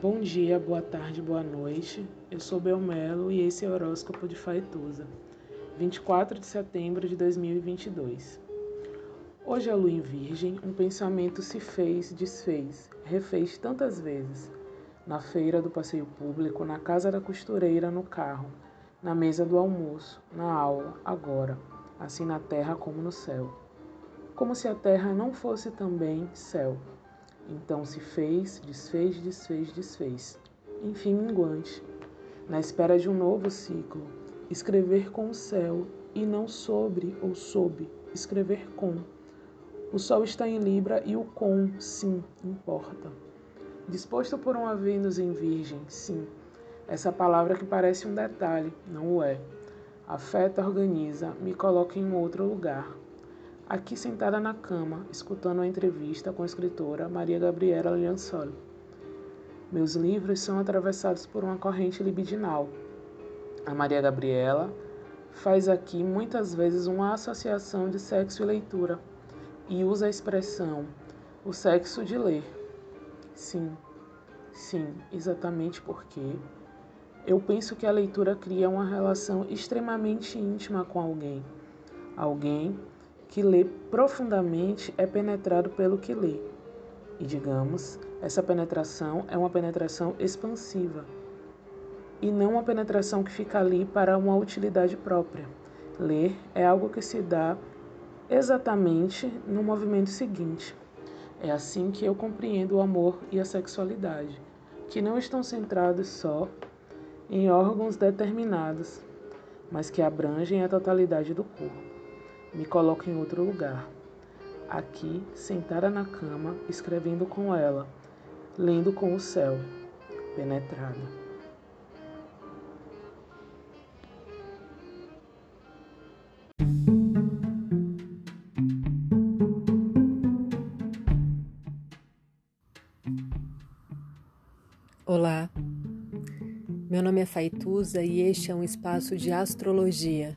Bom dia, boa tarde, boa noite. Eu sou Belmelo e esse é o horóscopo de Faituza, 24 de setembro de 2022. Hoje a lua em Virgem, um pensamento se fez, desfez, refez tantas vezes. Na feira do passeio público, na casa da costureira, no carro, na mesa do almoço, na aula, agora, assim na terra como no céu. Como se a terra não fosse também céu então se fez, desfez, desfez, desfez. Enfim, minguante. Na espera de um novo ciclo, escrever com o céu e não sobre ou sob, escrever com. O sol está em Libra e o com, sim, importa. Disposto por uma Vênus em Virgem, sim. Essa palavra que parece um detalhe, não o é. Afeta, organiza, me coloca em outro lugar aqui sentada na cama, escutando a entrevista com a escritora Maria Gabriela Liansoli. Meus livros são atravessados por uma corrente libidinal. A Maria Gabriela faz aqui muitas vezes uma associação de sexo e leitura e usa a expressão o sexo de ler. Sim, sim, exatamente porque eu penso que a leitura cria uma relação extremamente íntima com alguém. Alguém que lê profundamente é penetrado pelo que lê. E digamos, essa penetração é uma penetração expansiva e não uma penetração que fica ali para uma utilidade própria. Ler é algo que se dá exatamente no movimento seguinte. É assim que eu compreendo o amor e a sexualidade, que não estão centrados só em órgãos determinados, mas que abrangem a totalidade do corpo me coloco em outro lugar. Aqui, sentada na cama, escrevendo com ela, lendo com o céu, penetrada. Olá, meu nome é Faituza e este é um espaço de astrologia